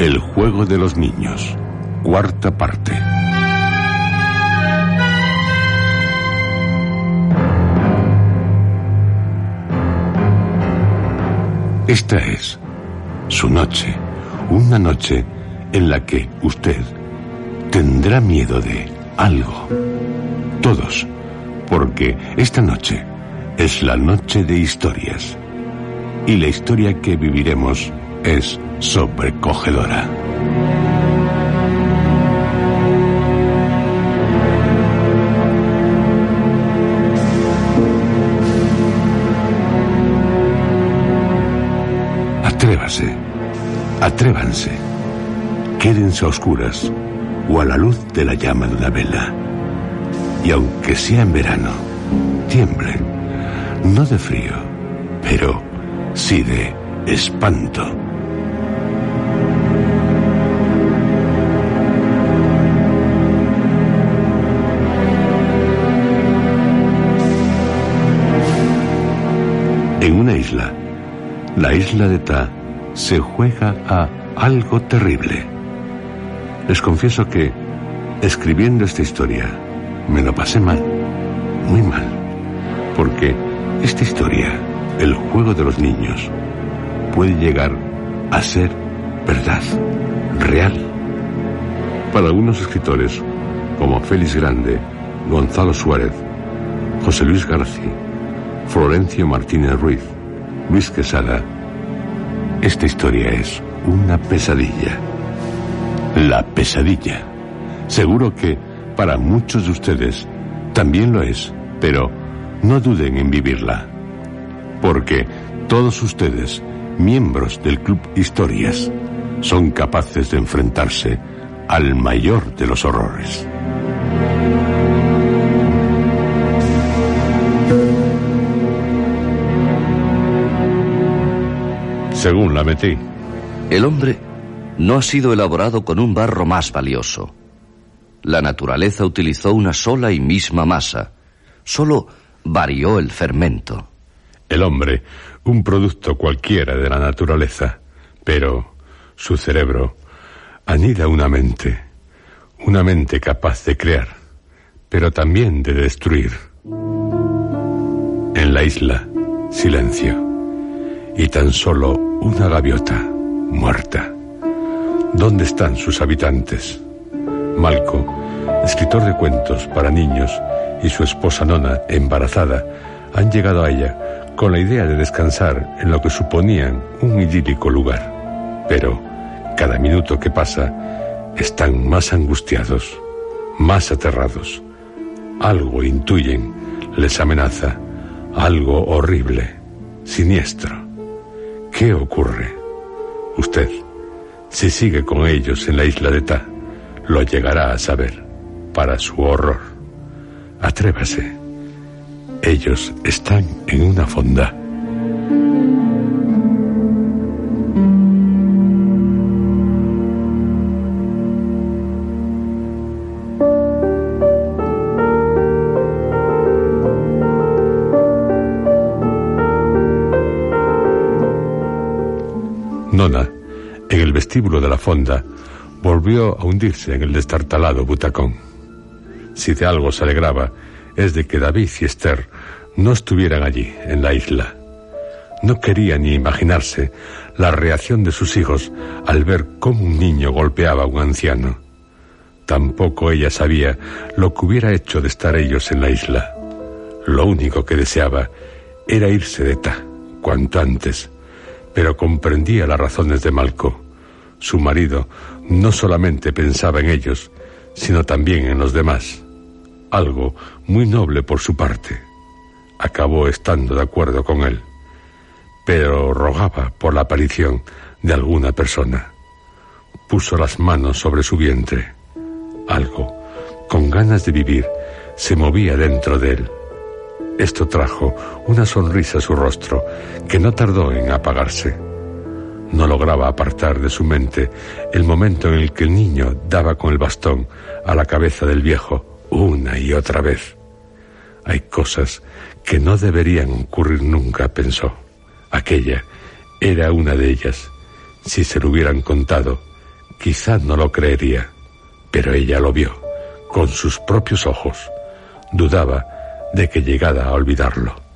el juego de los niños, cuarta parte. Esta es su noche, una noche en la que usted tendrá miedo de algo. Todos, porque esta noche es la noche de historias. Y la historia que viviremos es sobrecogedora. Atrévase, atrévanse, quédense a oscuras o a la luz de la llama de una vela. Y aunque sea en verano, tiemblen, no de frío, pero sí de espanto. En una isla, la isla de Ta, se juega a algo terrible. Les confieso que, escribiendo esta historia, me lo pasé mal, muy mal, porque esta historia, el juego de los niños, puede llegar a ser verdad, real. Para algunos escritores, como Félix Grande, Gonzalo Suárez, José Luis García, Florencio Martínez Ruiz, Luis Quesada, esta historia es una pesadilla. La pesadilla. Seguro que para muchos de ustedes también lo es, pero no duden en vivirla. Porque todos ustedes, miembros del Club Historias, son capaces de enfrentarse al mayor de los horrores. Según la metí. El hombre no ha sido elaborado con un barro más valioso. La naturaleza utilizó una sola y misma masa. Solo varió el fermento. El hombre, un producto cualquiera de la naturaleza, pero su cerebro anida una mente, una mente capaz de crear, pero también de destruir. En la isla, silencio y tan solo una gaviota muerta. ¿Dónde están sus habitantes? Malco, escritor de cuentos para niños, y su esposa Nona, embarazada, han llegado a ella con la idea de descansar en lo que suponían un idílico lugar. Pero cada minuto que pasa están más angustiados, más aterrados. Algo intuyen, les amenaza, algo horrible, siniestro. ¿Qué ocurre? Usted, si sigue con ellos en la isla de Ta, lo llegará a saber, para su horror. Atrévase. Ellos están en una fonda. En el vestíbulo de la fonda, volvió a hundirse en el destartalado butacón. Si de algo se alegraba, es de que David y Esther no estuvieran allí, en la isla. No quería ni imaginarse la reacción de sus hijos al ver cómo un niño golpeaba a un anciano. Tampoco ella sabía lo que hubiera hecho de estar ellos en la isla. Lo único que deseaba era irse de Ta, cuanto antes, pero comprendía las razones de Malco. Su marido no solamente pensaba en ellos, sino también en los demás. Algo muy noble por su parte. Acabó estando de acuerdo con él pero rogaba por la aparición de alguna persona. Puso las manos sobre su vientre. Algo, con ganas de vivir, se movía dentro de él. Esto trajo una sonrisa a su rostro que no tardó en apagarse. No lograba apartar de su mente el momento en el que el niño daba con el bastón a la cabeza del viejo una y otra vez. Hay cosas que no deberían ocurrir nunca, pensó. Aquella era una de ellas. Si se lo hubieran contado, quizás no lo creería, pero ella lo vio, con sus propios ojos. Dudaba de que llegara a olvidarlo.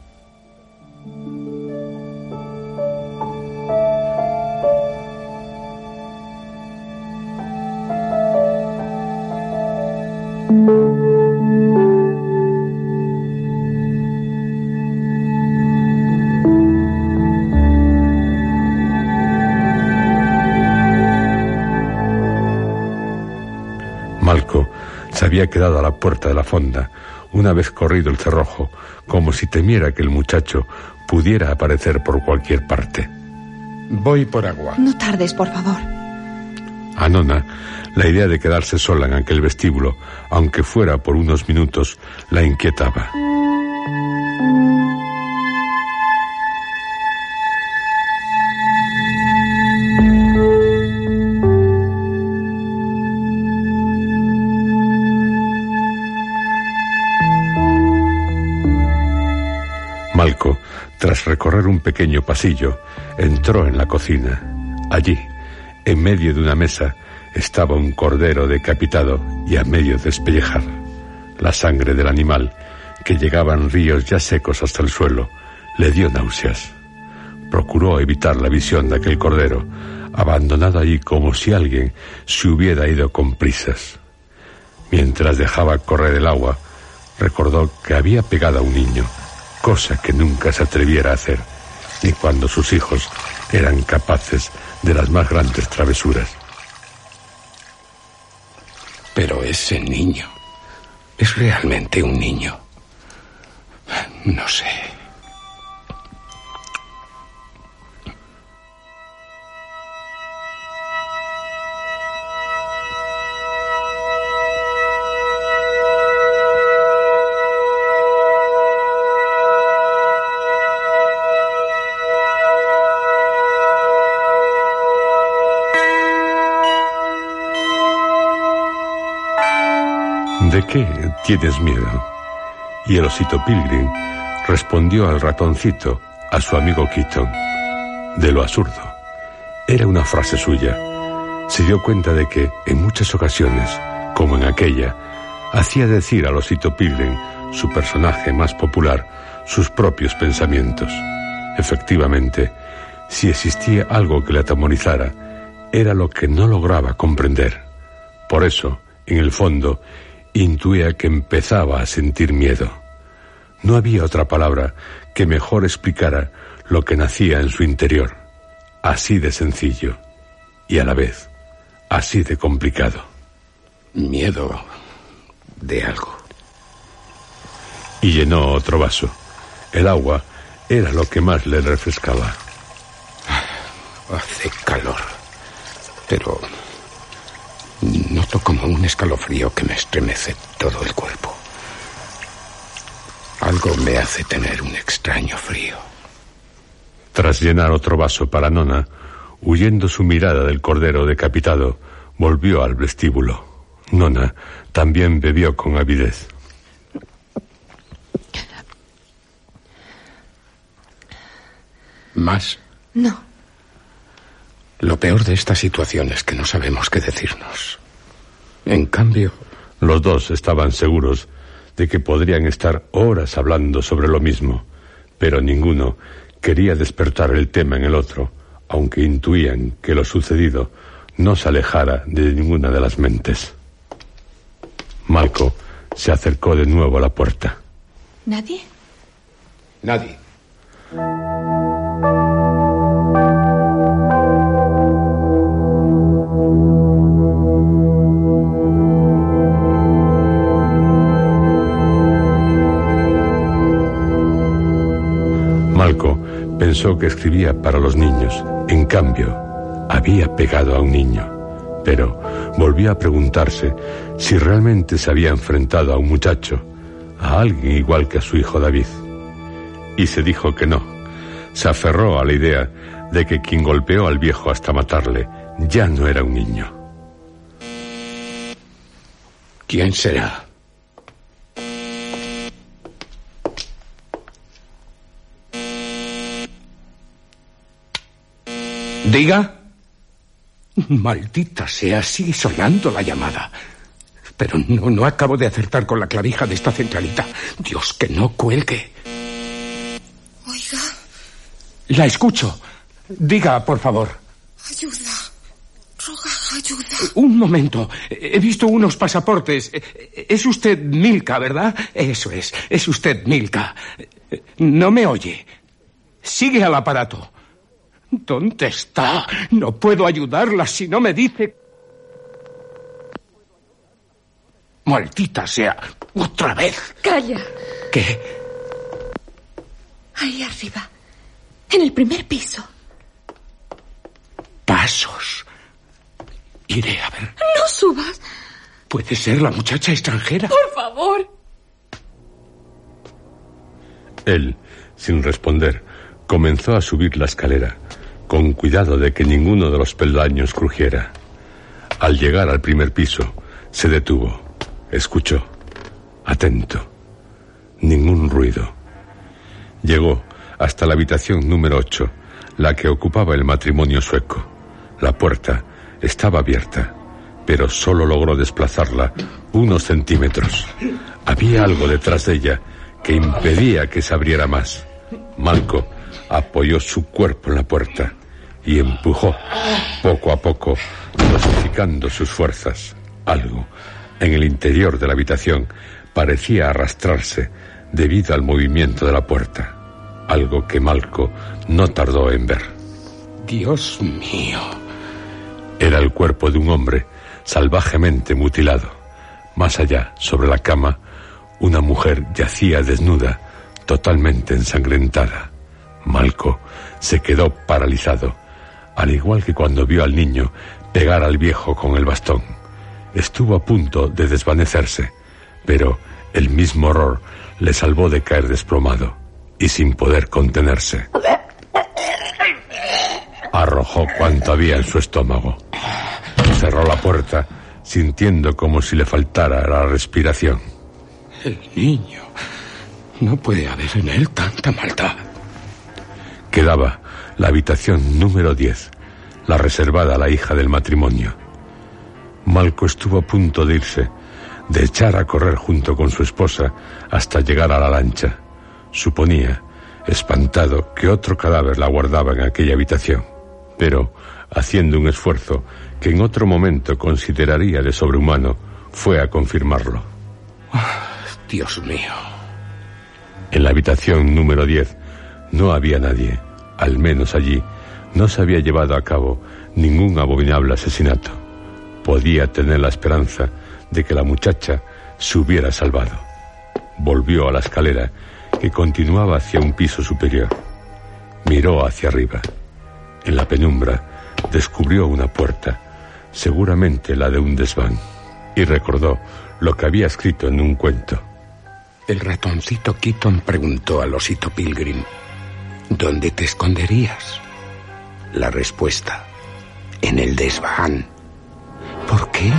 Había quedado a la puerta de la fonda, una vez corrido el cerrojo, como si temiera que el muchacho pudiera aparecer por cualquier parte. Voy por agua. No tardes, por favor. A Nona, la idea de quedarse sola en aquel vestíbulo, aunque fuera por unos minutos, la inquietaba. Recorrer un pequeño pasillo, entró en la cocina. Allí, en medio de una mesa, estaba un cordero decapitado y a medio de despellejar. La sangre del animal, que llegaba en ríos ya secos hasta el suelo, le dio náuseas. Procuró evitar la visión de aquel cordero, abandonado allí como si alguien se hubiera ido con prisas. Mientras dejaba correr el agua, recordó que había pegado a un niño cosa que nunca se atreviera a hacer, ni cuando sus hijos eran capaces de las más grandes travesuras. Pero ese niño es realmente un niño. No sé. ¿De qué tienes miedo? Y el osito Pilgrim respondió al ratoncito, a su amigo Keaton, de lo absurdo. Era una frase suya. Se dio cuenta de que, en muchas ocasiones, como en aquella, hacía decir al osito Pilgrim, su personaje más popular, sus propios pensamientos. Efectivamente, si existía algo que le atemorizara, era lo que no lograba comprender. Por eso, en el fondo, intuía que empezaba a sentir miedo. No había otra palabra que mejor explicara lo que nacía en su interior, así de sencillo y a la vez así de complicado. Miedo de algo. Y llenó otro vaso. El agua era lo que más le refrescaba. Hace calor, pero Noto como un escalofrío que me estremece todo el cuerpo. Algo me hace tener un extraño frío. Tras llenar otro vaso para Nona, huyendo su mirada del cordero decapitado, volvió al vestíbulo. Nona también bebió con avidez. ¿Más? No. Lo peor de esta situación es que no sabemos qué decirnos. En cambio... Los dos estaban seguros de que podrían estar horas hablando sobre lo mismo, pero ninguno quería despertar el tema en el otro, aunque intuían que lo sucedido no se alejara de ninguna de las mentes. Malco se acercó de nuevo a la puerta. ¿Nadie? Nadie. Pensó que escribía para los niños. En cambio, había pegado a un niño. Pero volvió a preguntarse si realmente se había enfrentado a un muchacho, a alguien igual que a su hijo David. Y se dijo que no. Se aferró a la idea de que quien golpeó al viejo hasta matarle ya no era un niño. ¿Quién será? Diga. Maldita sea, sigue sonando la llamada. Pero no, no acabo de acertar con la clavija de esta centralita. Dios, que no cuelgue. Oiga, La escucho. Diga, por favor. ayuda. Roga ayuda. Un momento. He visto unos pasaportes. Es usted Milka, ¿verdad? Eso es. Es usted Milka. No me oye. Sigue al aparato. ¿Dónde está? No puedo ayudarla si no me dice. Maldita sea. Otra vez. Calla. ¿Qué? Ahí arriba. En el primer piso. Pasos. Iré a ver. No subas. ¿Puede ser la muchacha extranjera? Por favor. Él, sin responder, comenzó a subir la escalera, con cuidado de que ninguno de los peldaños crujiera. Al llegar al primer piso, se detuvo, escuchó, atento. Ningún ruido. Llegó hasta la habitación número 8, la que ocupaba el matrimonio sueco. La puerta estaba abierta, pero solo logró desplazarla unos centímetros. Había algo detrás de ella que impedía que se abriera más. Malco apoyó su cuerpo en la puerta y empujó poco a poco, dosificando sus fuerzas. Algo en el interior de la habitación parecía arrastrarse debido al movimiento de la puerta. Algo que Malco no tardó en ver. Dios mío. Era el cuerpo de un hombre salvajemente mutilado. Más allá, sobre la cama, una mujer yacía desnuda, totalmente ensangrentada. Malco se quedó paralizado, al igual que cuando vio al niño pegar al viejo con el bastón. Estuvo a punto de desvanecerse, pero el mismo horror le salvó de caer desplomado y sin poder contenerse. Arrojó cuanto había en su estómago. Cerró la puerta, sintiendo como si le faltara la respiración. El niño. No puede haber en él tanta maldad. Quedaba la habitación número 10, la reservada a la hija del matrimonio. Malco estuvo a punto de irse, de echar a correr junto con su esposa hasta llegar a la lancha. Suponía, espantado, que otro cadáver la guardaba en aquella habitación, pero, haciendo un esfuerzo que en otro momento consideraría de sobrehumano, fue a confirmarlo. Dios mío. En la habitación número 10 no había nadie, al menos allí no se había llevado a cabo ningún abominable asesinato. Podía tener la esperanza de que la muchacha se hubiera salvado. Volvió a la escalera que continuaba hacia un piso superior. Miró hacia arriba. En la penumbra descubrió una puerta, seguramente la de un desván, y recordó lo que había escrito en un cuento. El ratoncito Keaton preguntó al osito Pilgrim, ¿dónde te esconderías? La respuesta, en el desván. ¿Por qué?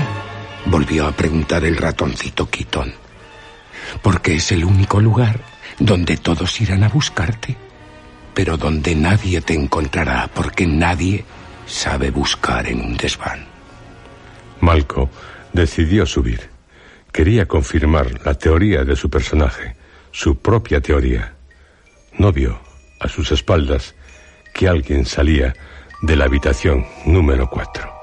Volvió a preguntar el ratoncito Keaton. Porque es el único lugar donde todos irán a buscarte, pero donde nadie te encontrará, porque nadie sabe buscar en un desván. Malco decidió subir. Quería confirmar la teoría de su personaje, su propia teoría. No vio, a sus espaldas, que alguien salía de la habitación número 4.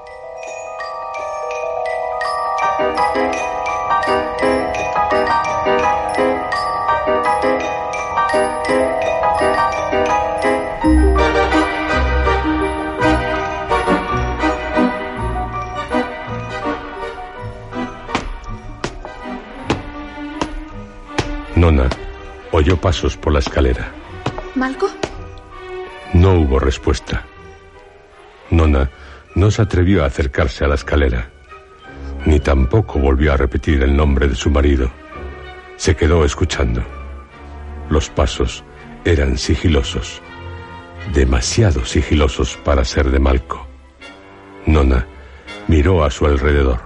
Nona oyó pasos por la escalera. ¿Malco? No hubo respuesta. Nona no se atrevió a acercarse a la escalera, ni tampoco volvió a repetir el nombre de su marido. Se quedó escuchando. Los pasos eran sigilosos, demasiado sigilosos para ser de Malco. Nona miró a su alrededor,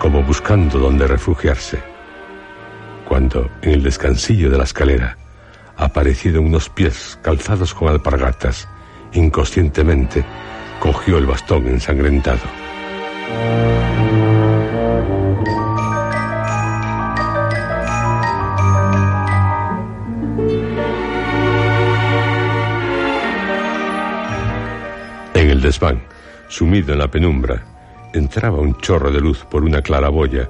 como buscando dónde refugiarse, cuando en el descansillo de la escalera aparecieron unos pies calzados con alpargatas, inconscientemente cogió el bastón ensangrentado. En el desván, sumido en la penumbra, entraba un chorro de luz por una claraboya.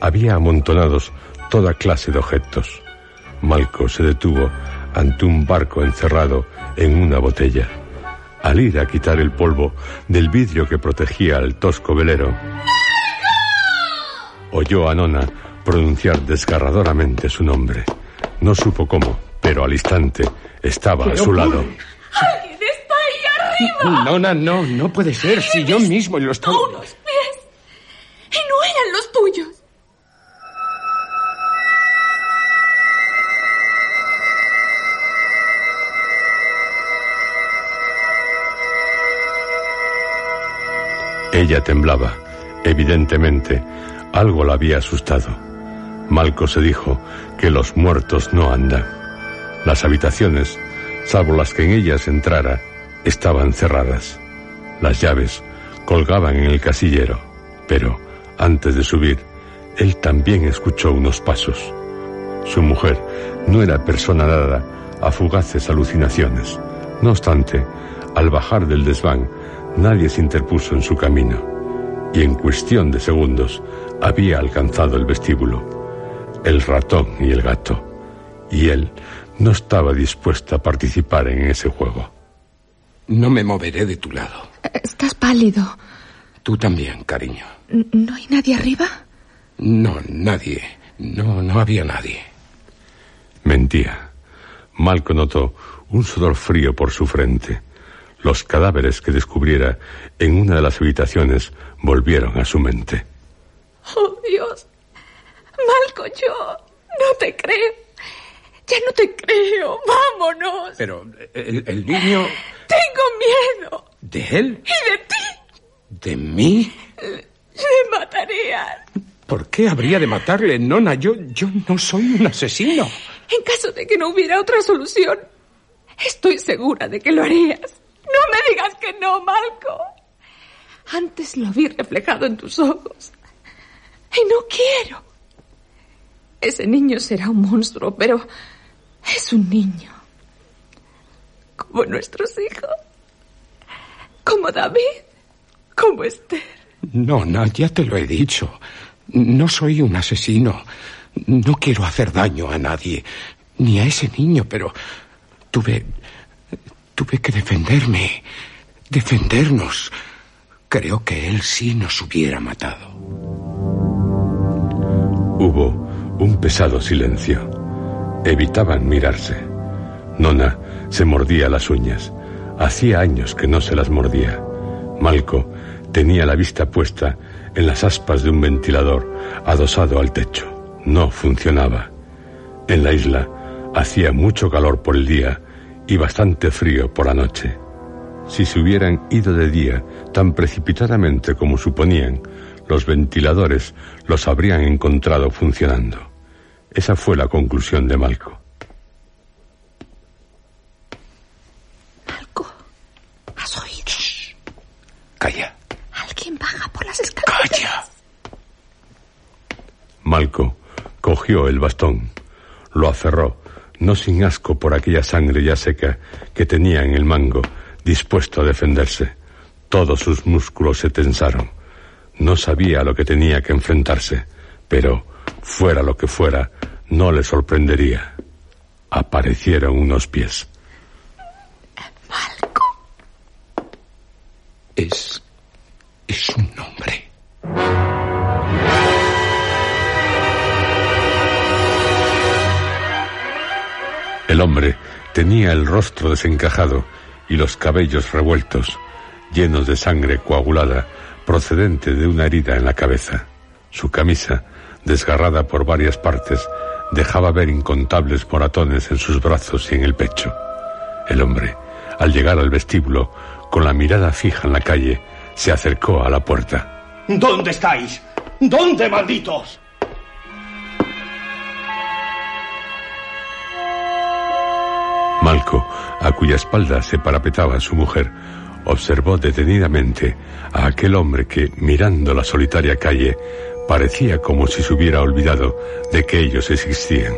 Había amontonados toda clase de objetos. Malco se detuvo ante un barco encerrado en una botella. Al ir a quitar el polvo del vidrio que protegía al tosco velero, oyó a Nona pronunciar desgarradoramente su nombre. No supo cómo, pero al instante estaba a su lado. ¡Alguien está ahí arriba! Nona, no, no puede ser. Si yo mismo lo estaba... Ella temblaba. Evidentemente, algo la había asustado. Malco se dijo que los muertos no andan. Las habitaciones, salvo las que en ellas entrara, estaban cerradas. Las llaves colgaban en el casillero, pero antes de subir, él también escuchó unos pasos. Su mujer no era persona dada a fugaces alucinaciones. No obstante, al bajar del desván, nadie se interpuso en su camino, y en cuestión de segundos había alcanzado el vestíbulo. El ratón y el gato, y él no estaba dispuesto a participar en ese juego. No me moveré de tu lado. Estás pálido. Tú también, cariño. ¿No hay nadie arriba? No, nadie. No, no había nadie. Mentía. Malco notó un sudor frío por su frente. Los cadáveres que descubriera en una de las habitaciones volvieron a su mente. Oh, Dios. Malco, yo no te creo. Ya no te creo. Vámonos. Pero el, el niño... Tengo miedo. ¿De él? Y de ti. ¿De mí? Le matarían. ¿Por qué habría de matarle, Nona? Yo, yo no soy un asesino. En caso de que no hubiera otra solución, estoy segura de que lo harías. No me digas que no, Malco. Antes lo vi reflejado en tus ojos. Y no quiero. Ese niño será un monstruo, pero es un niño. Como nuestros hijos. Como David. Como Esther. Nona, ya te lo he dicho. No soy un asesino. No quiero hacer daño a nadie. Ni a ese niño, pero tuve... Tuve que defenderme. Defendernos. Creo que él sí nos hubiera matado. Hubo un pesado silencio. Evitaban mirarse. Nona se mordía las uñas. Hacía años que no se las mordía. Malco tenía la vista puesta en las aspas de un ventilador adosado al techo. No funcionaba. En la isla hacía mucho calor por el día y bastante frío por la noche. Si se hubieran ido de día tan precipitadamente como suponían, los ventiladores los habrían encontrado funcionando. Esa fue la conclusión de Malco. Malco, ¿has oído? Calla. Alguien baja por las escaleras. Calla. Malco cogió el bastón, lo aferró, no sin asco por aquella sangre ya seca que tenía en el mango, dispuesto a defenderse. Todos sus músculos se tensaron. No sabía a lo que tenía que enfrentarse, pero, fuera lo que fuera, no le sorprendería. Aparecieron unos pies. Malco. Es. es un hombre. El hombre tenía el rostro desencajado y los cabellos revueltos, llenos de sangre coagulada procedente de una herida en la cabeza. Su camisa, desgarrada por varias partes, dejaba ver incontables moratones en sus brazos y en el pecho. El hombre, al llegar al vestíbulo, con la mirada fija en la calle, se acercó a la puerta. ¿Dónde estáis? ¿Dónde, malditos? Malco, a cuya espalda se parapetaba su mujer, observó detenidamente a aquel hombre que, mirando la solitaria calle, parecía como si se hubiera olvidado de que ellos existían.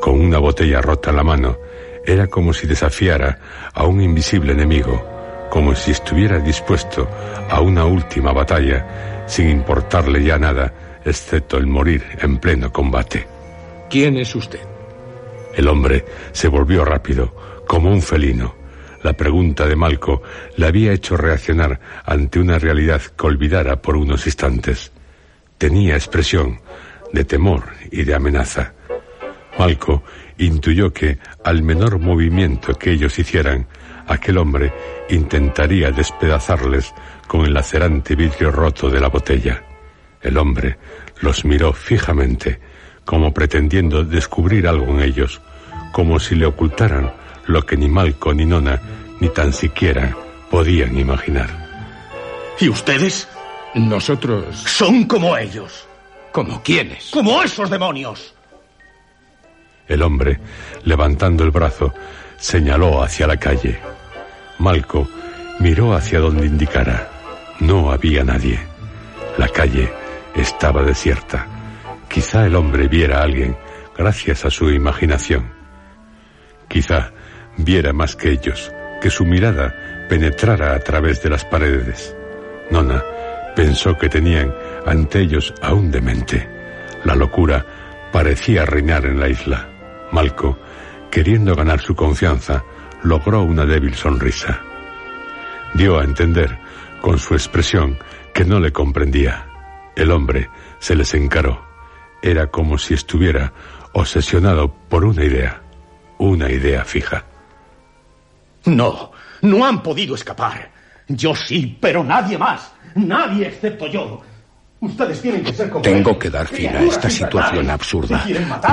Con una botella rota en la mano, era como si desafiara a un invisible enemigo, como si estuviera dispuesto a una última batalla, sin importarle ya nada, excepto el morir en pleno combate. ¿Quién es usted? El hombre se volvió rápido, como un felino. La pregunta de Malco le había hecho reaccionar ante una realidad que olvidara por unos instantes. Tenía expresión de temor y de amenaza. Malco intuyó que, al menor movimiento que ellos hicieran, aquel hombre intentaría despedazarles con el lacerante vidrio roto de la botella. El hombre los miró fijamente, como pretendiendo descubrir algo en ellos, como si le ocultaran lo que ni Malco ni Nona ni tan siquiera podían imaginar. ¿Y ustedes? Nosotros. Son como ellos. ¿Como quiénes? Como esos demonios. El hombre, levantando el brazo, señaló hacia la calle. Malco miró hacia donde indicara. No había nadie. La calle estaba desierta. Quizá el hombre viera a alguien gracias a su imaginación. Quizá viera más que ellos, que su mirada penetrara a través de las paredes. Nona pensó que tenían ante ellos a un demente. La locura parecía reinar en la isla. Malco, queriendo ganar su confianza, logró una débil sonrisa. Dio a entender, con su expresión, que no le comprendía. El hombre se les encaró. Era como si estuviera obsesionado por una idea, una idea fija. No, no han podido escapar. Yo sí, pero nadie más. Nadie excepto yo. Ustedes tienen que ser como Tengo que dar fin a esta situación absurda.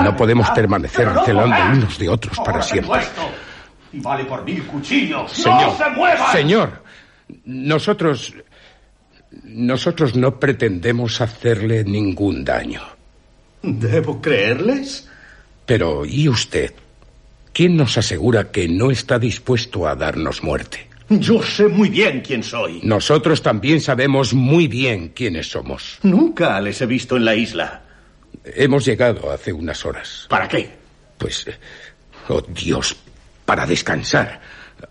No podemos permanecer celando unos de otros para siempre. esto. Y vale por mil cuchillos. Señor, ¡No se muevan! señor, nosotros, nosotros no pretendemos hacerle ningún daño. ¿Debo creerles? Pero, ¿y usted? ¿Quién nos asegura que no está dispuesto a darnos muerte? Yo sé muy bien quién soy. Nosotros también sabemos muy bien quiénes somos. Nunca les he visto en la isla. Hemos llegado hace unas horas. ¿Para qué? Pues, oh Dios, para descansar,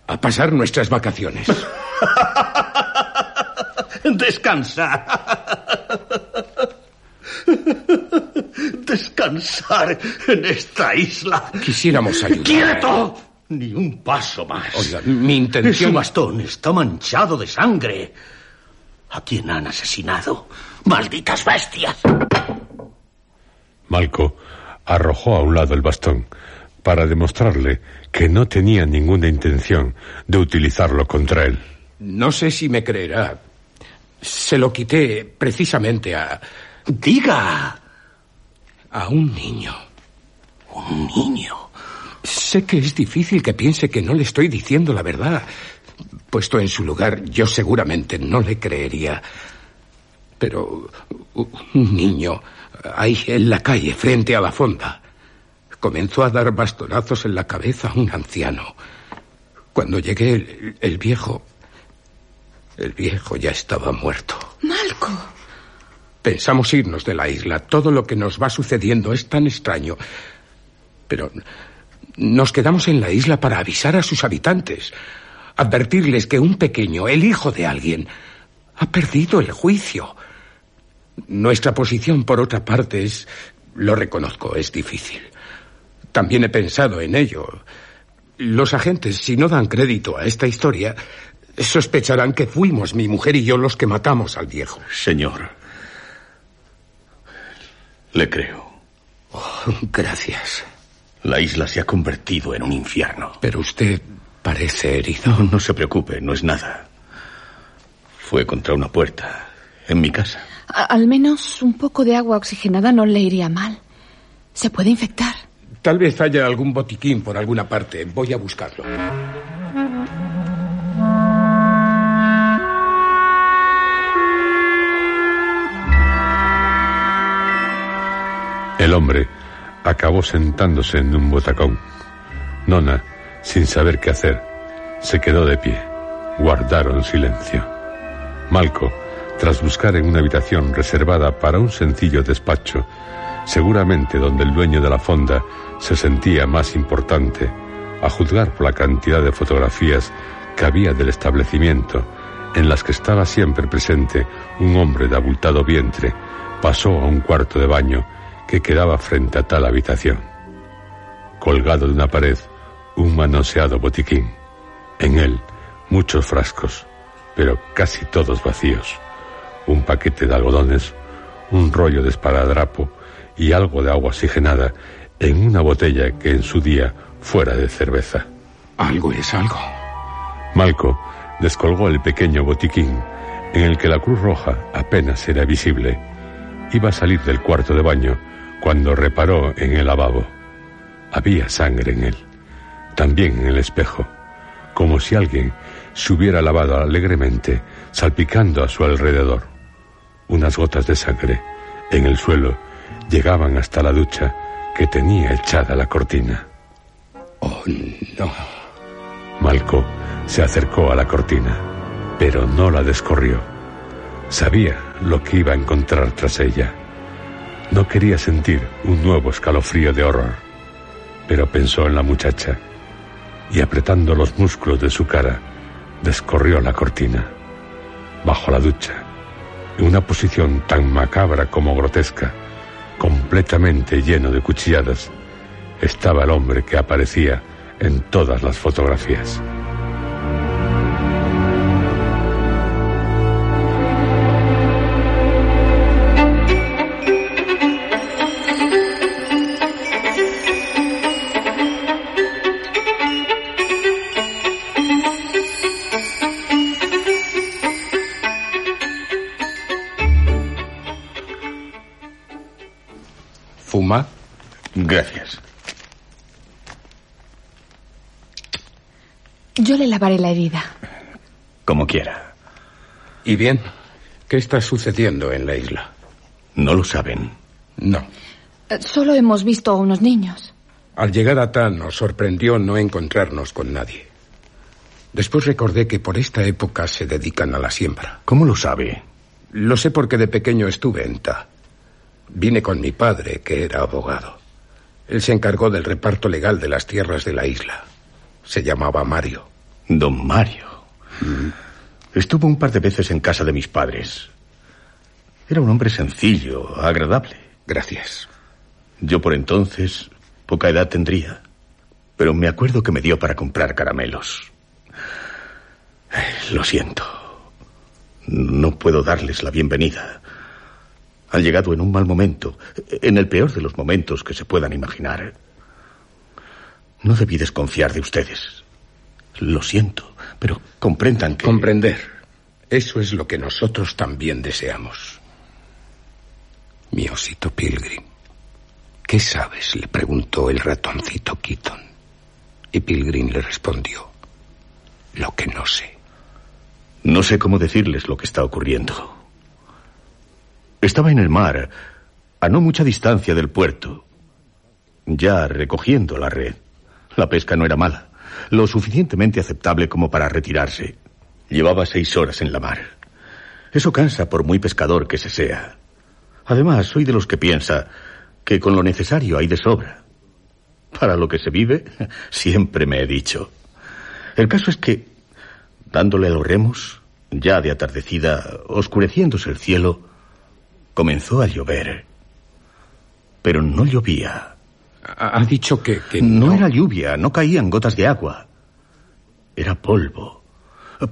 a pasar nuestras vacaciones. Descansar. Descansar en esta isla. Quisiéramos ayudar. ¡Quieto! Ni un paso más. Oiga, mi intención... bastón está manchado de sangre. ¿A quién han asesinado? ¡Malditas bestias! Malco arrojó a un lado el bastón para demostrarle que no tenía ninguna intención de utilizarlo contra él. No sé si me creerá. Se lo quité precisamente a, Diga. a un niño. Un niño. Sé que es difícil que piense que no le estoy diciendo la verdad. Puesto en su lugar, yo seguramente no le creería. Pero un niño, ahí en la calle, frente a la fonda, comenzó a dar bastonazos en la cabeza a un anciano. Cuando llegué, el, el viejo El viejo ya estaba muerto. Malco. Pensamos irnos de la isla. Todo lo que nos va sucediendo es tan extraño. Pero nos quedamos en la isla para avisar a sus habitantes. Advertirles que un pequeño, el hijo de alguien, ha perdido el juicio. Nuestra posición, por otra parte, es, lo reconozco, es difícil. También he pensado en ello. Los agentes, si no dan crédito a esta historia, sospecharán que fuimos mi mujer y yo los que matamos al viejo. Señor, le creo. Oh, gracias. La isla se ha convertido en un infierno. Pero usted parece herido. No, no se preocupe, no es nada. Fue contra una puerta, en mi casa. A- al menos un poco de agua oxigenada no le iría mal. Se puede infectar. Tal vez haya algún botiquín por alguna parte. Voy a buscarlo. El hombre acabó sentándose en un botacón. Nona, sin saber qué hacer, se quedó de pie. Guardaron silencio. Malco, tras buscar en una habitación reservada para un sencillo despacho, seguramente donde el dueño de la fonda se sentía más importante, a juzgar por la cantidad de fotografías que había del establecimiento, en las que estaba siempre presente un hombre de abultado vientre, pasó a un cuarto de baño que quedaba frente a tal habitación. Colgado de una pared, un manoseado botiquín. En él, muchos frascos, pero casi todos vacíos. Un paquete de algodones, un rollo de esparadrapo y algo de agua oxigenada en una botella que en su día fuera de cerveza. Algo es algo. Malco descolgó el pequeño botiquín en el que la cruz roja apenas era visible. Iba a salir del cuarto de baño cuando reparó en el lavabo. Había sangre en él, también en el espejo, como si alguien se hubiera lavado alegremente, salpicando a su alrededor. Unas gotas de sangre en el suelo llegaban hasta la ducha que tenía echada la cortina. Oh, no. Malco se acercó a la cortina, pero no la descorrió. Sabía lo que iba a encontrar tras ella. No quería sentir un nuevo escalofrío de horror, pero pensó en la muchacha y apretando los músculos de su cara, descorrió la cortina. Bajo la ducha, en una posición tan macabra como grotesca, completamente lleno de cuchilladas, estaba el hombre que aparecía en todas las fotografías. Gracias. Yo le lavaré la herida. Como quiera. ¿Y bien? ¿Qué está sucediendo en la isla? ¿No lo saben? No. Eh, Solo hemos visto a unos niños. Al llegar a Tan nos sorprendió no encontrarnos con nadie. Después recordé que por esta época se dedican a la siembra. ¿Cómo lo sabe? Lo sé porque de pequeño estuve en Ta. Vine con mi padre, que era abogado. Él se encargó del reparto legal de las tierras de la isla. Se llamaba Mario. Don Mario. Estuvo un par de veces en casa de mis padres. Era un hombre sencillo, agradable. Gracias. Yo por entonces poca edad tendría, pero me acuerdo que me dio para comprar caramelos. Lo siento. No puedo darles la bienvenida. Han llegado en un mal momento, en el peor de los momentos que se puedan imaginar. No debí desconfiar de ustedes. Lo siento, pero comprendan que... Comprender. Eso es lo que nosotros también deseamos. Mi osito Pilgrim. ¿Qué sabes? le preguntó el ratoncito Keaton. Y Pilgrim le respondió. Lo que no sé. No sé cómo decirles lo que está ocurriendo. Estaba en el mar, a no mucha distancia del puerto, ya recogiendo la red. La pesca no era mala, lo suficientemente aceptable como para retirarse. Llevaba seis horas en la mar. Eso cansa por muy pescador que se sea. Además, soy de los que piensa que con lo necesario hay de sobra. Para lo que se vive, siempre me he dicho. El caso es que, dándole a los remos, ya de atardecida, oscureciéndose el cielo, comenzó a llover. Pero no llovía. Ha dicho que, no... no era lluvia, no caían gotas de agua. Era polvo.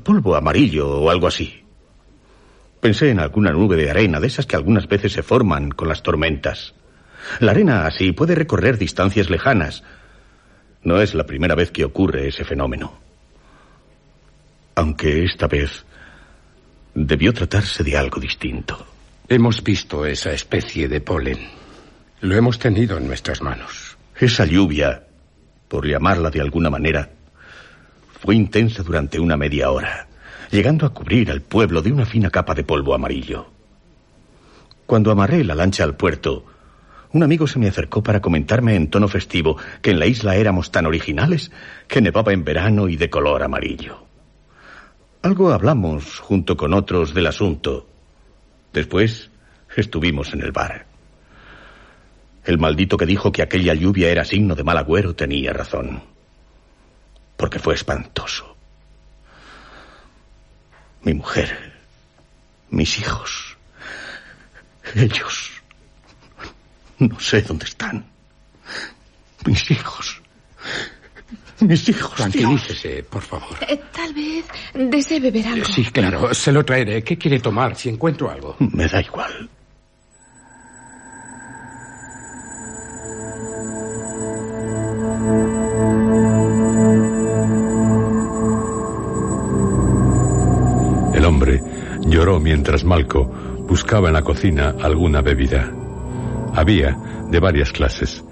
Polvo amarillo o algo así. Pensé en alguna nube de arena, de esas que algunas veces se forman con las tormentas. La arena así puede recorrer distancias lejanas. No es la primera vez que ocurre ese fenómeno. Aunque esta vez debió tratarse de algo distinto. Hemos visto esa especie de polen. Lo hemos tenido en nuestras manos. Esa lluvia, por llamarla de alguna manera, fue intensa durante una media hora, llegando a cubrir al pueblo de una fina capa de polvo amarillo. Cuando amarré la lancha al puerto, un amigo se me acercó para comentarme en tono festivo que en la isla éramos tan originales que nevaba en verano y de color amarillo. Algo hablamos junto con otros del asunto. Después estuvimos en el bar. El maldito que dijo que aquella lluvia era signo de mal agüero tenía razón. Porque fue espantoso. Mi mujer, mis hijos, ellos no sé dónde están. Mis hijos. Mis hijos. Tranquilícese, por favor. Eh, tal vez desee beber algo. Sí, claro, se lo traeré. ¿Qué quiere tomar si encuentro algo? Me da igual. El hombre lloró mientras Malco buscaba en la cocina alguna bebida. Había de varias clases.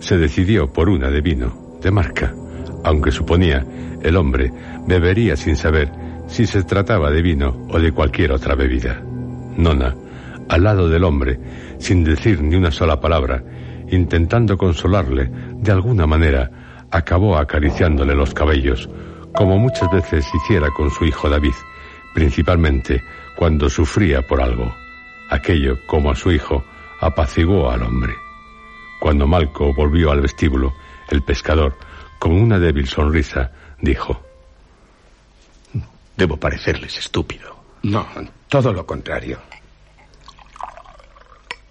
Se decidió por una de vino, de marca, aunque suponía el hombre bebería sin saber si se trataba de vino o de cualquier otra bebida. Nona, al lado del hombre, sin decir ni una sola palabra, intentando consolarle de alguna manera, acabó acariciándole los cabellos, como muchas veces hiciera con su hijo David, principalmente cuando sufría por algo. Aquello, como a su hijo, apaciguó al hombre. Cuando Malco volvió al vestíbulo, el pescador, con una débil sonrisa, dijo, Debo parecerles estúpido. No, todo lo contrario.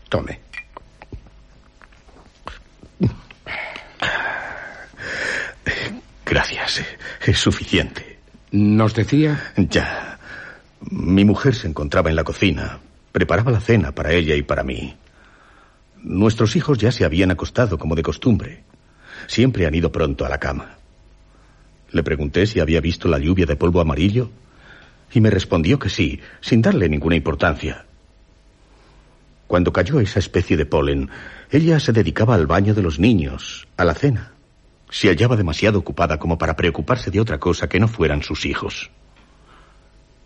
Tome. Gracias, es suficiente. ¿Nos decía? Ya. Mi mujer se encontraba en la cocina. Preparaba la cena para ella y para mí. Nuestros hijos ya se habían acostado como de costumbre. Siempre han ido pronto a la cama. Le pregunté si había visto la lluvia de polvo amarillo y me respondió que sí, sin darle ninguna importancia. Cuando cayó esa especie de polen, ella se dedicaba al baño de los niños, a la cena. Se hallaba demasiado ocupada como para preocuparse de otra cosa que no fueran sus hijos.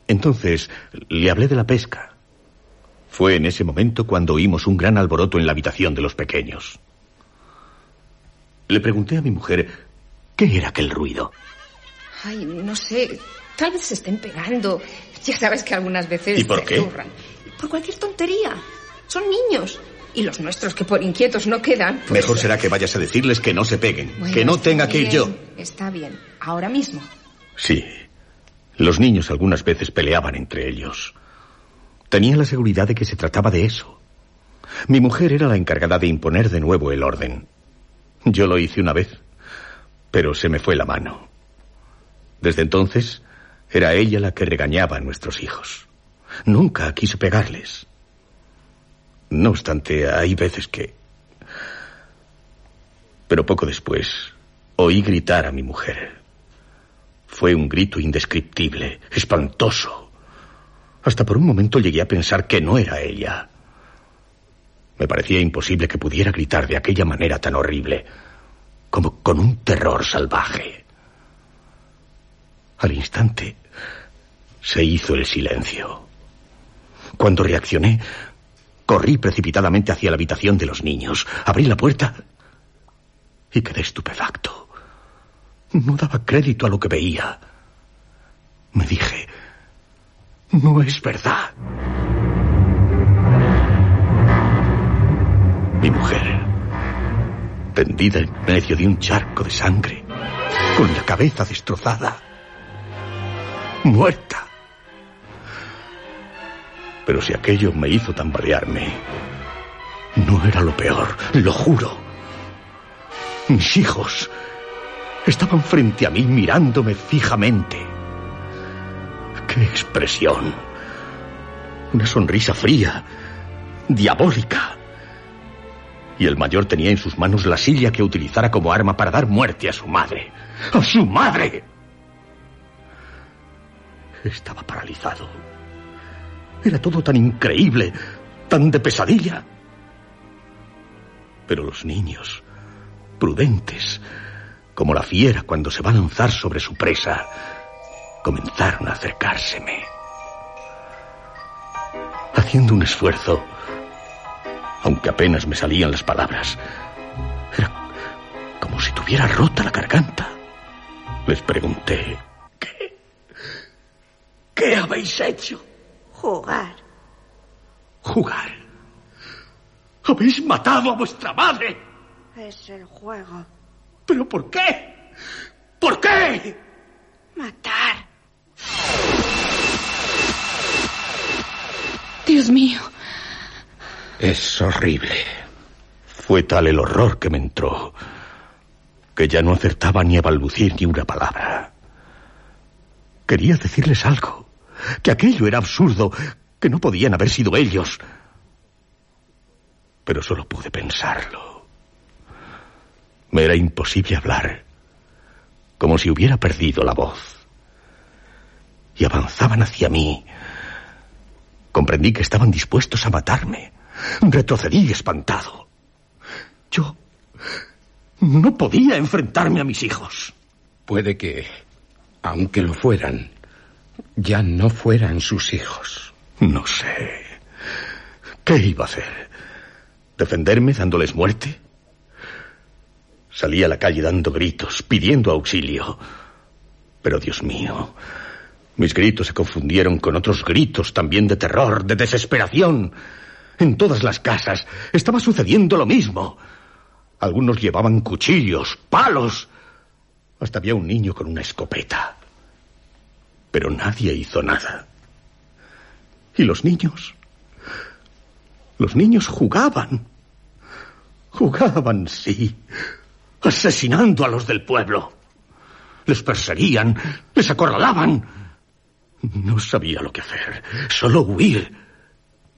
Entonces le hablé de la pesca. Fue en ese momento cuando oímos un gran alboroto en la habitación de los pequeños. Le pregunté a mi mujer qué era aquel ruido. Ay, no sé. Tal vez se estén pegando. Ya sabes que algunas veces ¿Y por qué? Por cualquier tontería. Son niños. Y los nuestros que por inquietos no quedan. Pues... Mejor será que vayas a decirles que no se peguen. Bueno, que no tenga bien, que ir yo. Está bien. Ahora mismo. Sí. Los niños algunas veces peleaban entre ellos. Tenía la seguridad de que se trataba de eso. Mi mujer era la encargada de imponer de nuevo el orden. Yo lo hice una vez, pero se me fue la mano. Desde entonces, era ella la que regañaba a nuestros hijos. Nunca quiso pegarles. No obstante, hay veces que... Pero poco después, oí gritar a mi mujer. Fue un grito indescriptible, espantoso. Hasta por un momento llegué a pensar que no era ella. Me parecía imposible que pudiera gritar de aquella manera tan horrible, como con un terror salvaje. Al instante se hizo el silencio. Cuando reaccioné, corrí precipitadamente hacia la habitación de los niños, abrí la puerta y quedé estupefacto. No daba crédito a lo que veía. Me dije, No es verdad. Mi mujer, tendida en medio de un charco de sangre, con la cabeza destrozada, muerta. Pero si aquello me hizo tambalearme, no era lo peor, lo juro. Mis hijos estaban frente a mí mirándome fijamente. ¡Qué expresión! Una sonrisa fría, diabólica. Y el mayor tenía en sus manos la silla que utilizara como arma para dar muerte a su madre. ¡A su madre! Estaba paralizado. Era todo tan increíble, tan de pesadilla. Pero los niños, prudentes, como la fiera cuando se va a lanzar sobre su presa, comenzaron a acercárseme. Haciendo un esfuerzo, aunque apenas me salían las palabras, era como si tuviera rota la garganta. Les pregunté, ¿qué? ¿Qué habéis hecho? Jugar. Jugar. Habéis matado a vuestra madre. Es el juego. ¿Pero por qué? ¿Por qué? Matar. Dios mío. Es horrible. Fue tal el horror que me entró que ya no acertaba ni a balbucir ni una palabra. Quería decirles algo, que aquello era absurdo, que no podían haber sido ellos. Pero solo pude pensarlo. Me era imposible hablar, como si hubiera perdido la voz. Y avanzaban hacia mí. Comprendí que estaban dispuestos a matarme. Retrocedí espantado. Yo no podía enfrentarme a mis hijos. Puede que, aunque lo fueran, ya no fueran sus hijos. No sé. ¿Qué iba a hacer? ¿Defenderme dándoles muerte? Salí a la calle dando gritos, pidiendo auxilio. Pero Dios mío, mis gritos se confundieron con otros gritos también de terror, de desesperación. En todas las casas estaba sucediendo lo mismo. Algunos llevaban cuchillos, palos. Hasta había un niño con una escopeta. Pero nadie hizo nada. ¿Y los niños? Los niños jugaban. Jugaban, sí. Asesinando a los del pueblo. Les perseguían, les acorralaban. No sabía lo que hacer, solo huir.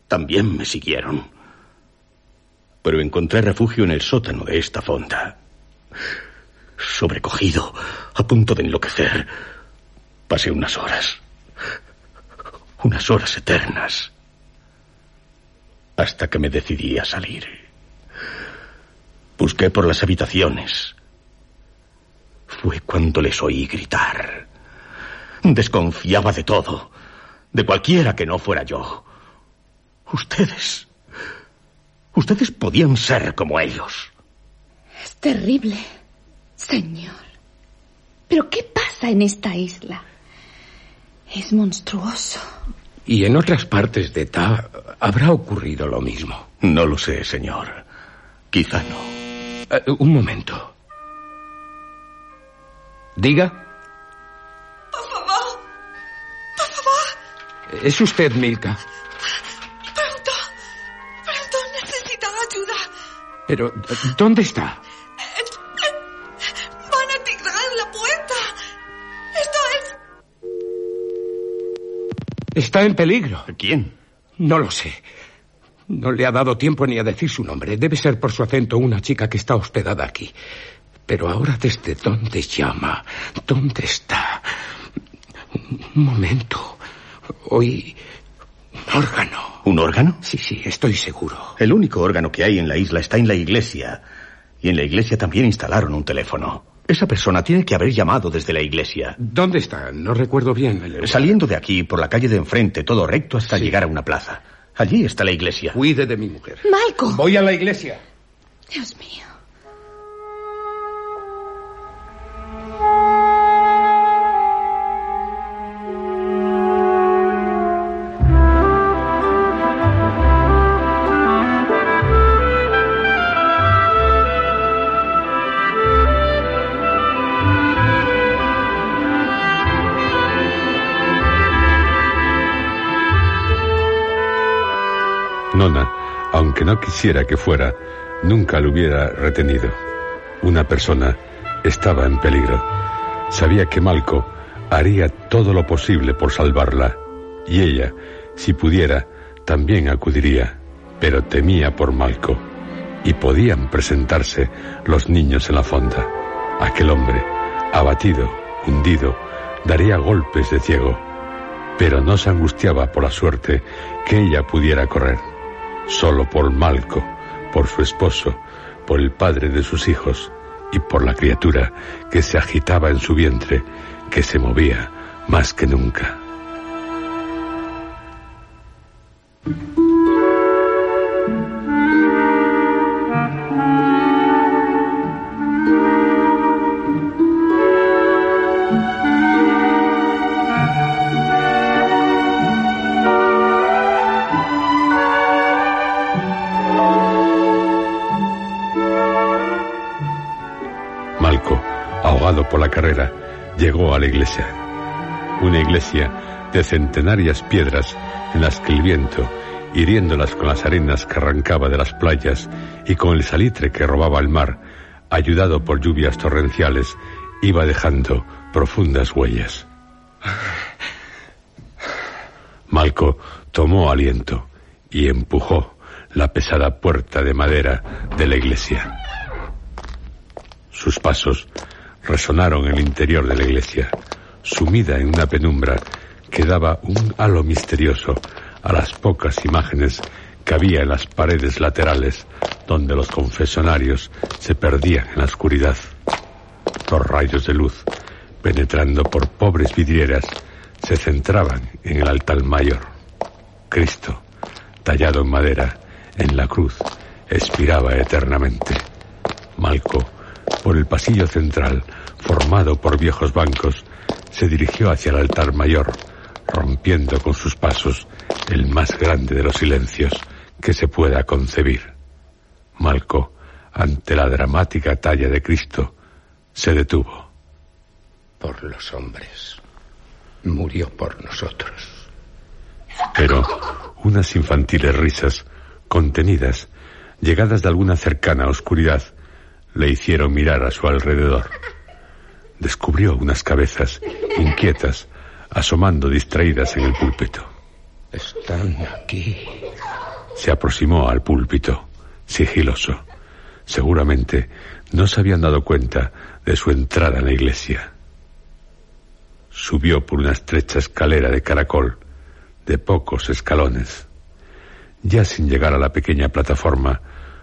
También me siguieron. Pero encontré refugio en el sótano de esta fonda. Sobrecogido, a punto de enloquecer, pasé unas horas. Unas horas eternas. Hasta que me decidí a salir. Busqué por las habitaciones. Fue cuando les oí gritar. Desconfiaba de todo, de cualquiera que no fuera yo. Ustedes. Ustedes podían ser como ellos. Es terrible, señor. Pero ¿qué pasa en esta isla? Es monstruoso. Y en otras partes de Ta habrá ocurrido lo mismo. No lo sé, señor. Quizá no. Uh, un momento. Diga. Por favor. Por favor. ¿Es usted Milka? Pero, ¿dónde está? Van a tirar la puerta. Esto es... Está en peligro. ¿Quién? No lo sé. No le ha dado tiempo ni a decir su nombre. Debe ser por su acento una chica que está hospedada aquí. Pero ahora, ¿desde dónde llama? ¿Dónde está? Un momento. Oí un órgano. ¿Un órgano? Sí, sí, estoy seguro. El único órgano que hay en la isla está en la iglesia. Y en la iglesia también instalaron un teléfono. Esa persona tiene que haber llamado desde la iglesia. ¿Dónde está? No recuerdo bien. el- Saliendo de aquí, por la calle de enfrente, todo recto hasta llegar a una plaza. Allí está la iglesia. Cuide de mi mujer. Malcolm. Voy a la iglesia. Dios mío. No quisiera que fuera, nunca lo hubiera retenido. Una persona estaba en peligro. Sabía que Malco haría todo lo posible por salvarla, y ella, si pudiera, también acudiría, pero temía por Malco, y podían presentarse los niños en la fonda. Aquel hombre, abatido, hundido, daría golpes de ciego, pero no se angustiaba por la suerte que ella pudiera correr, solo por Malco, por su esposo, por el padre de sus hijos y por la criatura que se agitaba en su vientre, que se movía más que nunca. Carrera, llegó a la iglesia. Una iglesia de centenarias piedras en las que el viento, hiriéndolas con las arenas que arrancaba de las playas y con el salitre que robaba el mar, ayudado por lluvias torrenciales, iba dejando profundas huellas. Malco tomó aliento y empujó la pesada puerta de madera de la iglesia. Sus pasos resonaron en el interior de la iglesia, sumida en una penumbra que daba un halo misterioso a las pocas imágenes que había en las paredes laterales donde los confesionarios se perdían en la oscuridad. Los rayos de luz, penetrando por pobres vidrieras, se centraban en el altar mayor. Cristo, tallado en madera, en la cruz, expiraba eternamente. Malco por el pasillo central, formado por viejos bancos, se dirigió hacia el altar mayor, rompiendo con sus pasos el más grande de los silencios que se pueda concebir. Malco, ante la dramática talla de Cristo, se detuvo. Por los hombres. Murió por nosotros. Pero unas infantiles risas, contenidas, llegadas de alguna cercana oscuridad, le hicieron mirar a su alrededor. Descubrió unas cabezas inquietas asomando distraídas en el púlpito. Están aquí. Se aproximó al púlpito, sigiloso. Seguramente no se habían dado cuenta de su entrada en la iglesia. Subió por una estrecha escalera de caracol, de pocos escalones. Ya sin llegar a la pequeña plataforma,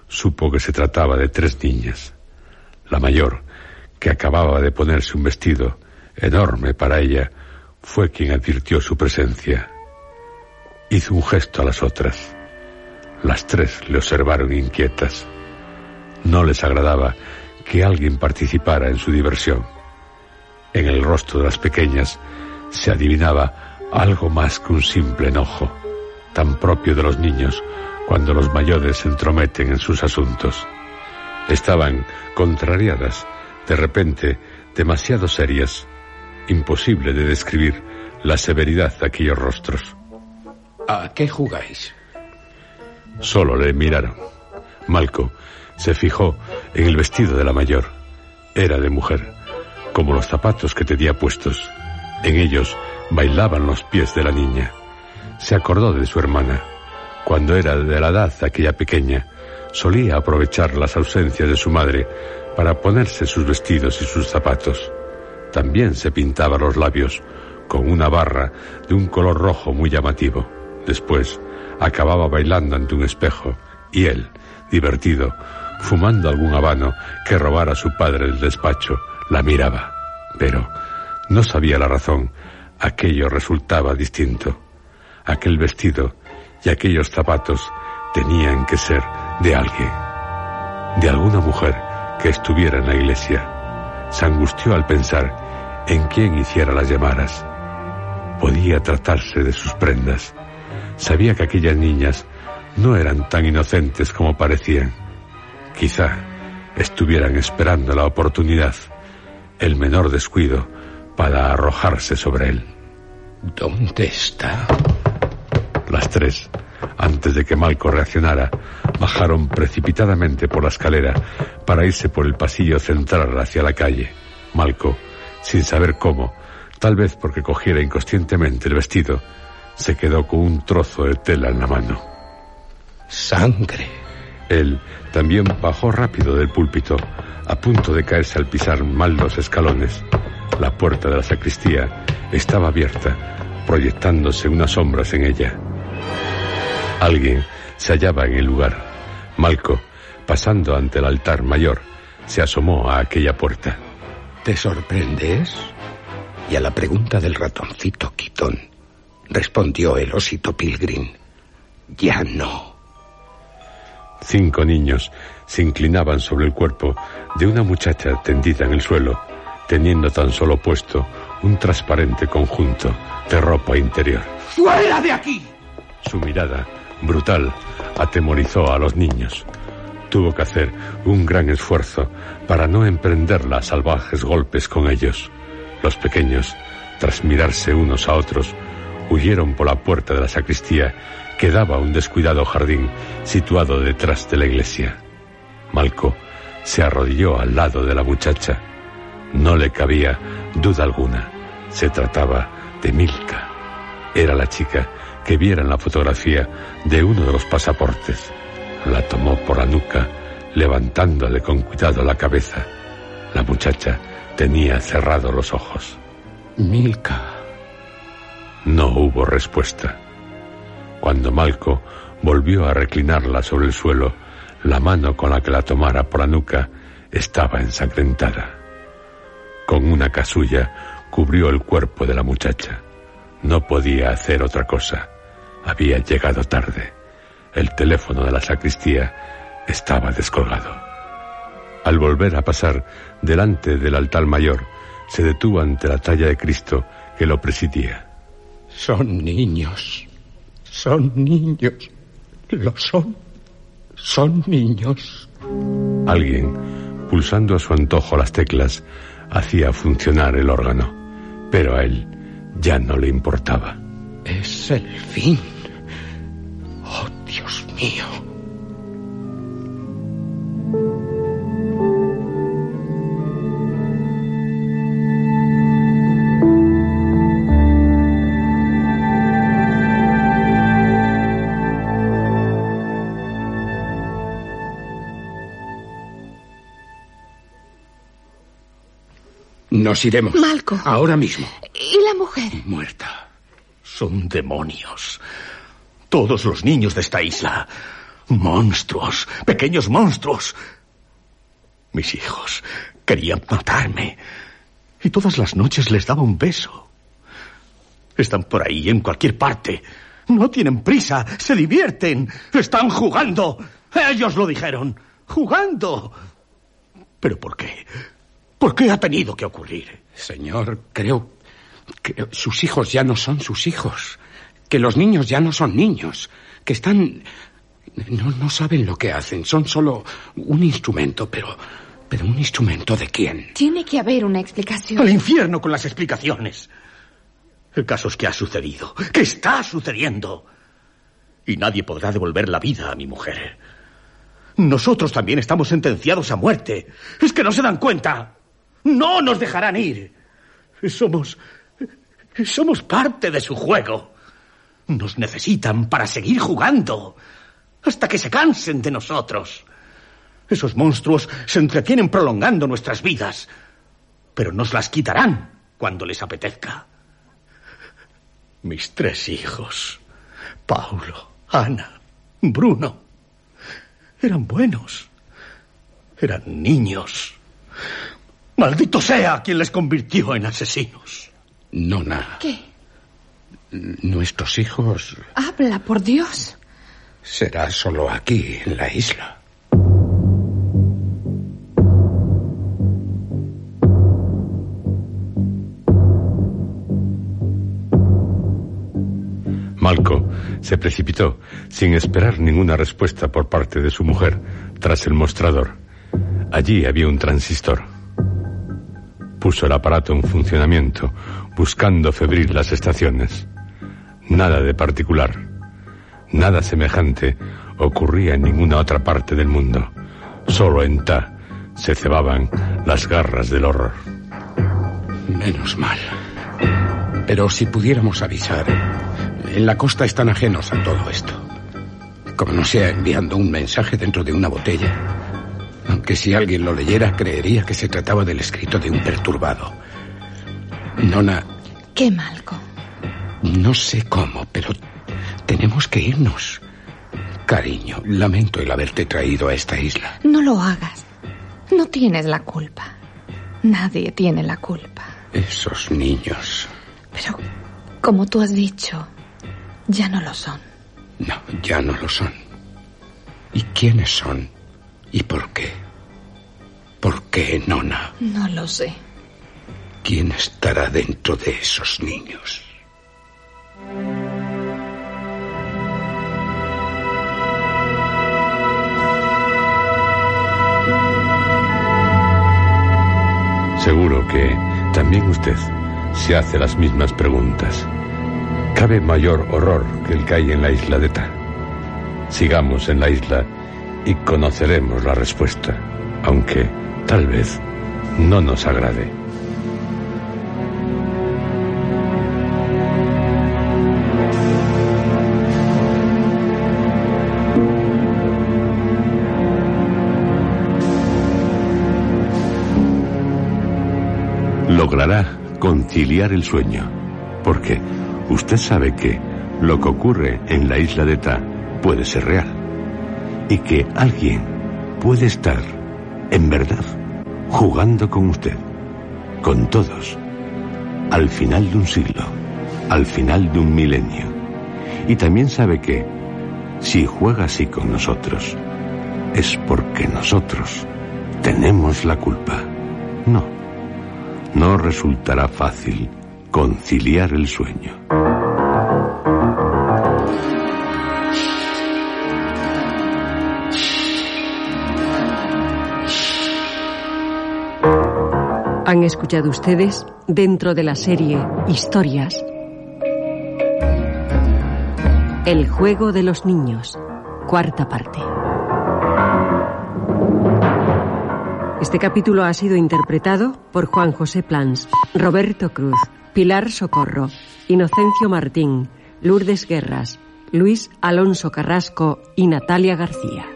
supo que se trataba de tres niñas. La mayor, que acababa de ponerse un vestido enorme para ella, fue quien advirtió su presencia. Hizo un gesto a las otras. Las tres le observaron inquietas. No les agradaba que alguien participara en su diversión. En el rostro de las pequeñas se adivinaba algo más que un simple enojo, tan propio de los niños cuando los mayores se entrometen en sus asuntos. Estaban contrariadas, de repente demasiado serias, imposible de describir la severidad de aquellos rostros. ¿A qué jugáis? Solo le miraron. Malco se fijó en el vestido de la mayor. Era de mujer, como los zapatos que tenía puestos. En ellos bailaban los pies de la niña. Se acordó de su hermana. Cuando era de la edad aquella pequeña, solía aprovechar las ausencias de su madre para ponerse sus vestidos y sus zapatos. También se pintaba los labios con una barra de un color rojo muy llamativo. Después acababa bailando ante un espejo y él, divertido, fumando algún habano que robara a su padre el despacho, la miraba. Pero no sabía la razón. Aquello resultaba distinto. Aquel vestido y aquellos zapatos tenían que ser de alguien, de alguna mujer que estuviera en la iglesia. Se angustió al pensar en quién hiciera las llamadas. Podía tratarse de sus prendas. Sabía que aquellas niñas no eran tan inocentes como parecían. Quizá estuvieran esperando la oportunidad, el menor descuido, para arrojarse sobre él. ¿Dónde está? Las tres Antes de que Malco reaccionara, bajaron precipitadamente por la escalera para irse por el pasillo central hacia la calle. Malco, sin saber cómo, tal vez porque cogiera inconscientemente el vestido, se quedó con un trozo de tela en la mano. Sangre. Él también bajó rápido del púlpito, a punto de caerse al pisar mal los escalones. La puerta de la sacristía estaba abierta, proyectándose unas sombras en ella. Alguien se hallaba en el lugar. Malco, pasando ante el altar mayor, se asomó a aquella puerta. ¿Te sorprendes? Y a la pregunta del ratoncito Quitón, respondió el osito Pilgrim. Ya no. Cinco niños se inclinaban sobre el cuerpo de una muchacha tendida en el suelo, teniendo tan solo puesto un transparente conjunto de ropa interior. ¡Fuera de aquí! Su mirada, brutal, atemorizó a los niños. Tuvo que hacer un gran esfuerzo para no emprender salvajes golpes con ellos. Los pequeños, tras mirarse unos a otros, huyeron por la puerta de la sacristía que daba a un descuidado jardín situado detrás de la iglesia. Malco se arrodilló al lado de la muchacha. No le cabía duda alguna. Se trataba de Milka. Era la chica que viera en la fotografía de uno de los pasaportes. La tomó por la nuca, levantándole con cuidado la cabeza. La muchacha tenía cerrados los ojos. Milka. No hubo respuesta. Cuando Malco volvió a reclinarla sobre el suelo, la mano con la que la tomara por la nuca estaba ensangrentada. Con una casulla cubrió el cuerpo de la muchacha. No podía hacer otra cosa. Había llegado tarde. El teléfono de la sacristía estaba descolgado. Al volver a pasar delante del altar mayor, se detuvo ante la talla de Cristo que lo presidía. Son niños. Son niños. Lo son. Son niños. Alguien, pulsando a su antojo las teclas, hacía funcionar el órgano, pero a él ya no le importaba. Es el fin. Oh, Dios mío. Nos iremos. Malco. Ahora mismo. ¿Y la mujer? Muerta. Son demonios. Todos los niños de esta isla. Monstruos. Pequeños monstruos. Mis hijos querían matarme. Y todas las noches les daba un beso. Están por ahí, en cualquier parte. No tienen prisa, se divierten, están jugando. Ellos lo dijeron. Jugando. ¿Pero por qué? ¿Por qué ha tenido que ocurrir? Señor, creo que sus hijos ya no son sus hijos. Que los niños ya no son niños. Que están... No, no saben lo que hacen. Son solo un instrumento, pero... ¿Pero un instrumento de quién? Tiene que haber una explicación. Al infierno con las explicaciones. El caso es que ha sucedido, que está sucediendo. Y nadie podrá devolver la vida a mi mujer. Nosotros también estamos sentenciados a muerte. Es que no se dan cuenta. No nos dejarán ir. Somos... Somos parte de su juego. Nos necesitan para seguir jugando. Hasta que se cansen de nosotros. Esos monstruos se entretienen prolongando nuestras vidas. Pero nos las quitarán cuando les apetezca. Mis tres hijos, Paulo, Ana, Bruno, eran buenos. Eran niños. Maldito sea quien les convirtió en asesinos. Nona. ¿Qué? Nuestros hijos Habla, por Dios. será solo aquí, en la isla. Malco se precipitó, sin esperar ninguna respuesta por parte de su mujer, tras el mostrador. Allí había un transistor. Puso el aparato en funcionamiento, buscando febril las estaciones. Nada de particular. Nada semejante ocurría en ninguna otra parte del mundo. Solo en Ta se cebaban las garras del horror. Menos mal. Pero si pudiéramos avisar, en la costa están ajenos a todo esto. Como no sea enviando un mensaje dentro de una botella. Aunque si alguien lo leyera, creería que se trataba del escrito de un perturbado. Nona. ¿Qué, Malco? No sé cómo, pero tenemos que irnos. Cariño, lamento el haberte traído a esta isla. No lo hagas. No tienes la culpa. Nadie tiene la culpa. Esos niños. Pero, como tú has dicho, ya no lo son. No, ya no lo son. ¿Y quiénes son? ¿Y por qué? ¿Por qué, Nona? No lo sé. ¿Quién estará dentro de esos niños? Seguro que también usted se hace las mismas preguntas. ¿Cabe mayor horror que el que hay en la isla de Ta? Sigamos en la isla y conoceremos la respuesta, aunque tal vez no nos agrade. Logrará conciliar el sueño, porque usted sabe que lo que ocurre en la isla de Ta puede ser real y que alguien puede estar, en verdad, jugando con usted, con todos, al final de un siglo, al final de un milenio. Y también sabe que, si juega así con nosotros, es porque nosotros tenemos la culpa. No, no resultará fácil conciliar el sueño. Han escuchado ustedes, dentro de la serie Historias, El juego de los niños, cuarta parte. Este capítulo ha sido interpretado por Juan José Plans, Roberto Cruz, Pilar Socorro, Inocencio Martín, Lourdes Guerras, Luis Alonso Carrasco y Natalia García.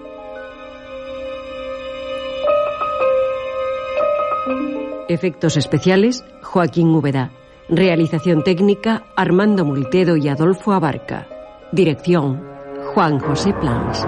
Efectos especiales, Joaquín Úbeda. Realización técnica, Armando Multedo y Adolfo Abarca. Dirección, Juan José Plans.